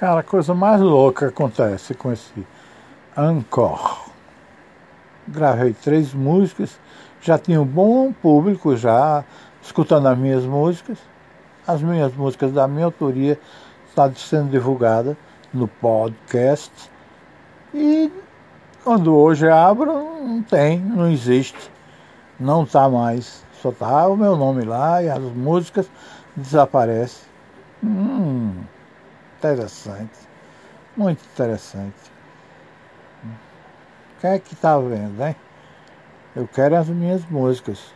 Cara, a coisa mais louca acontece com esse Encore. Gravei três músicas, já tinha um bom público já escutando as minhas músicas. As minhas músicas da minha autoria estão sendo divulgadas no podcast. E quando hoje abro, não tem, não existe, não está mais. Só está o meu nome lá e as músicas desaparecem. Hum. Interessante. Muito interessante. Quem é que está vendo, hein? Eu quero as minhas músicas.